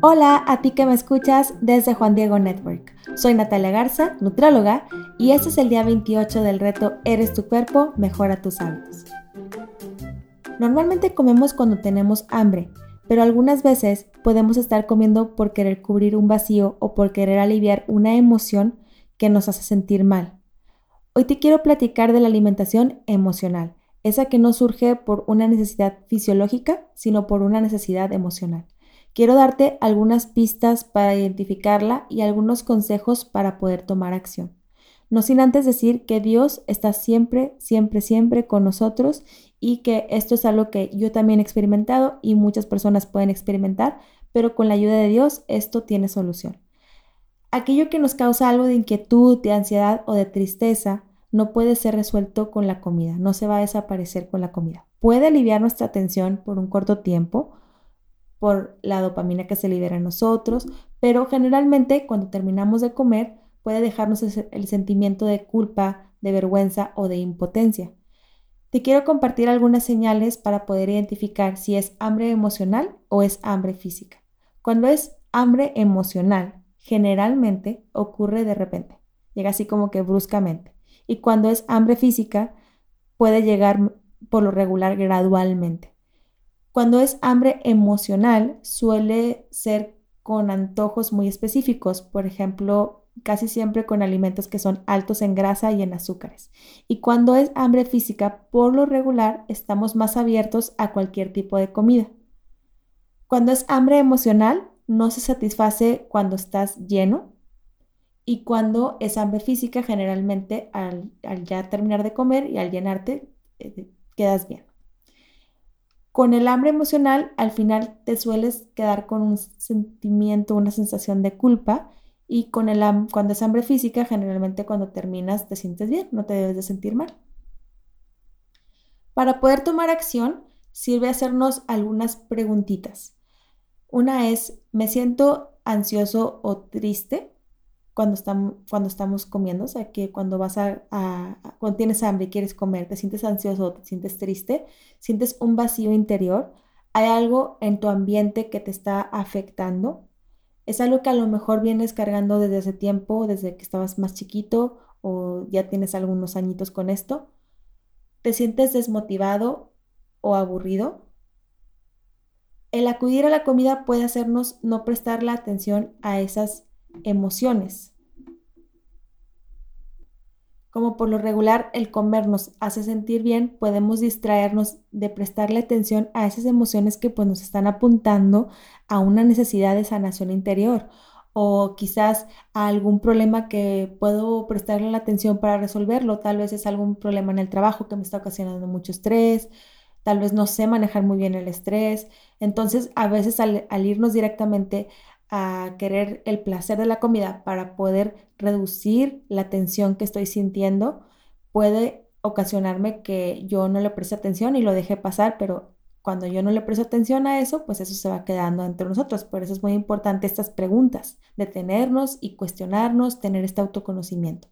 Hola a ti que me escuchas desde Juan Diego Network. Soy Natalia Garza, nutrióloga, y este es el día 28 del reto Eres tu cuerpo, mejora tus hábitos. Normalmente comemos cuando tenemos hambre, pero algunas veces podemos estar comiendo por querer cubrir un vacío o por querer aliviar una emoción que nos hace sentir mal. Hoy te quiero platicar de la alimentación emocional, esa que no surge por una necesidad fisiológica, sino por una necesidad emocional. Quiero darte algunas pistas para identificarla y algunos consejos para poder tomar acción. No sin antes decir que Dios está siempre, siempre, siempre con nosotros y que esto es algo que yo también he experimentado y muchas personas pueden experimentar, pero con la ayuda de Dios esto tiene solución. Aquello que nos causa algo de inquietud, de ansiedad o de tristeza no puede ser resuelto con la comida, no se va a desaparecer con la comida. Puede aliviar nuestra atención por un corto tiempo, por la dopamina que se libera en nosotros, pero generalmente cuando terminamos de comer puede dejarnos el sentimiento de culpa, de vergüenza o de impotencia. Te quiero compartir algunas señales para poder identificar si es hambre emocional o es hambre física. Cuando es hambre emocional, generalmente ocurre de repente, llega así como que bruscamente. Y cuando es hambre física, puede llegar por lo regular gradualmente. Cuando es hambre emocional, suele ser con antojos muy específicos, por ejemplo, casi siempre con alimentos que son altos en grasa y en azúcares. Y cuando es hambre física, por lo regular, estamos más abiertos a cualquier tipo de comida. Cuando es hambre emocional, no se satisface cuando estás lleno. Y cuando es hambre física, generalmente al, ya terminar de comer y al llenarte, eh, quedas bien. Con el hambre emocional, al final te sueles quedar con un sentimiento, una sensación de culpa. Y con el cuando es hambre física, generalmente cuando terminas te sientes bien, no te debes de sentir mal. Para poder tomar acción, sirve hacernos algunas preguntitas. Una es, ¿me siento ansioso o triste? Cuando, estamos, cuando estamos comiendo, o sea, que cuando vas a, cuando tienes hambre y quieres comer, te sientes ansioso, te sientes triste, sientes un vacío interior, hay algo en tu ambiente que te está afectando, es algo que a lo mejor vienes cargando desde hace tiempo, desde que estabas más chiquito o ya tienes algunos añitos con esto, te sientes desmotivado o aburrido. El acudir a la comida puede hacernos no prestar la atención a esas emociones. Como por lo regular el comer nos hace sentir bien, podemos distraernos de prestarle atención a esas emociones que pues, nos están apuntando a una necesidad de sanación interior o quizás a algún problema que puedo prestarle la atención para resolverlo. Tal vez es algún problema en el trabajo que me está ocasionando mucho estrés, tal vez no sé manejar muy bien el estrés. Entonces, a veces al, al irnos directamente a querer el placer de la comida para poder reducir la tensión que estoy sintiendo, puede ocasionarme que yo no le preste atención y lo deje pasar, pero cuando yo no le presto atención a eso, pues eso se va quedando entre nosotros. Por eso es muy importante estas preguntas, detenernos y cuestionarnos, tener este autoconocimiento.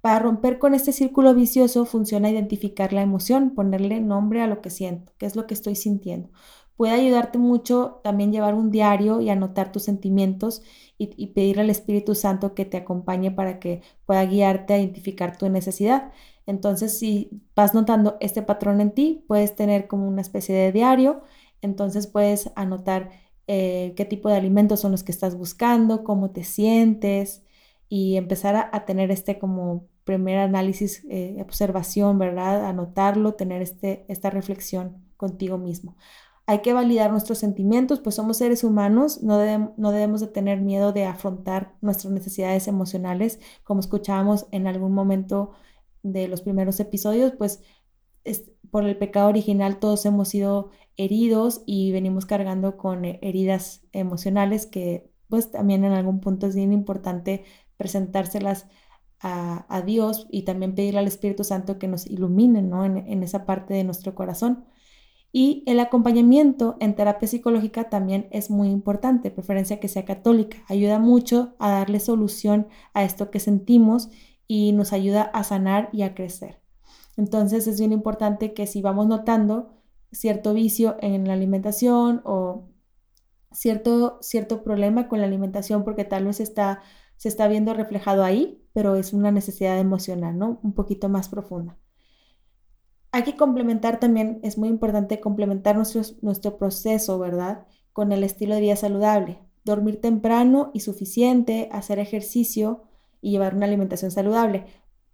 Para romper con este círculo vicioso funciona identificar la emoción, ponerle nombre a lo que siento, qué es lo que estoy sintiendo puede ayudarte mucho también llevar un diario y anotar tus sentimientos y, pedirle al Espíritu Santo que te acompañe para que pueda guiarte a identificar tu necesidad. Entonces, si vas notando este patrón en ti, puedes tener como una especie de diario, entonces puedes anotar eh, qué tipo de alimentos son los que estás buscando, cómo te sientes y empezar a, tener este como primer análisis, eh, observación, ¿verdad? Anotarlo, tener este, esta reflexión contigo mismo hay que validar nuestros sentimientos, pues somos seres humanos, no, no, debemos de tener miedo de afrontar nuestras necesidades emocionales, como escuchábamos en algún momento de los primeros episodios, pues por el pecado original todos hemos sido heridos y venimos cargando con heridas emocionales que pues también en algún punto es bien importante presentárselas a, Dios y también pedirle al Espíritu Santo que nos ilumine ¿no? en esa parte de nuestro corazón. Y el acompañamiento en terapia psicológica también es muy importante, preferencia que sea católica. Ayuda mucho a darle solución a esto que sentimos y nos ayuda a sanar y a crecer. Entonces es bien importante que si vamos notando cierto vicio en la alimentación o cierto, cierto problema con la alimentación porque tal vez está, se está viendo reflejado ahí, pero es una necesidad emocional, ¿no? Un poquito más profunda. Hay que complementar también, es muy importante complementar nuestro, nuestro proceso, ¿verdad? Con el estilo de vida saludable. Dormir temprano y suficiente, hacer ejercicio y llevar una alimentación saludable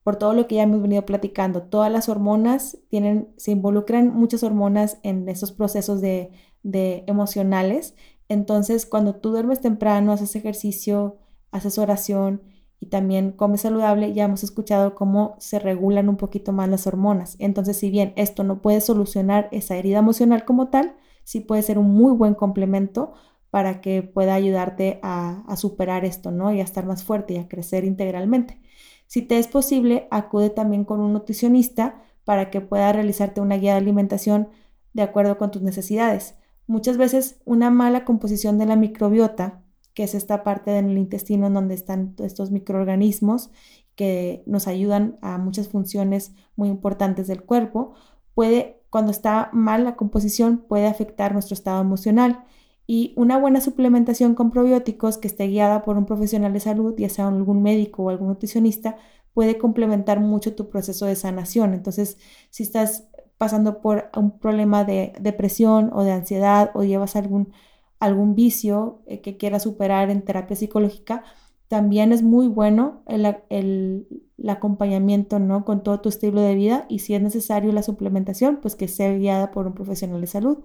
por todo lo que ya hemos venido platicando. Todas las hormonas tienen, se involucran muchas hormonas en esos procesos de, de emocionales. Entonces, cuando tú duermes temprano, haces ejercicio, haces oración y también comes saludable, ya hemos escuchado cómo se regulan un poquito más las hormonas. Entonces, si bien esto no puede solucionar esa herida emocional como tal, sí puede ser un muy buen complemento para que pueda ayudarte a superar esto, ¿no? Y a estar más fuerte y a crecer integralmente. Si te es posible, acude también con un nutricionista para que pueda realizarte una guía de alimentación de acuerdo con tus necesidades. Muchas veces una mala composición de la microbiota, que es esta parte del intestino en donde están estos microorganismos que nos ayudan a muchas funciones muy importantes del cuerpo, puede, cuando está mal la composición, puede afectar nuestro estado emocional y una buena suplementación con probióticos que esté guiada por un profesional de salud, ya sea algún médico o algún nutricionista, puede complementar mucho tu proceso de sanación. Entonces, si estás pasando por un problema de depresión o de ansiedad o llevas algún, algún vicio eh, que quieras superar en terapia psicológica, también es muy bueno el, el, acompañamiento ¿no? con todo tu estilo de vida y si es necesario la suplementación, pues que sea guiada por un profesional de salud.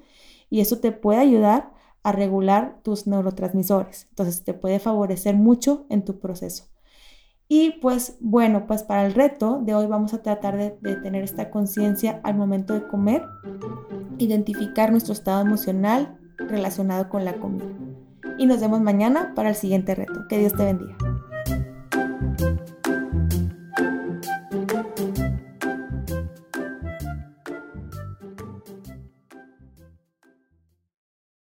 Y eso te puede ayudar a regular tus neurotransmisores. Entonces te puede favorecer mucho en tu proceso. Y pues bueno, pues para el reto de hoy vamos a tratar de tener esta conciencia al momento de comer, identificar nuestro estado emocional relacionado con la comida. Y nos vemos mañana para el siguiente reto. Que Dios te bendiga.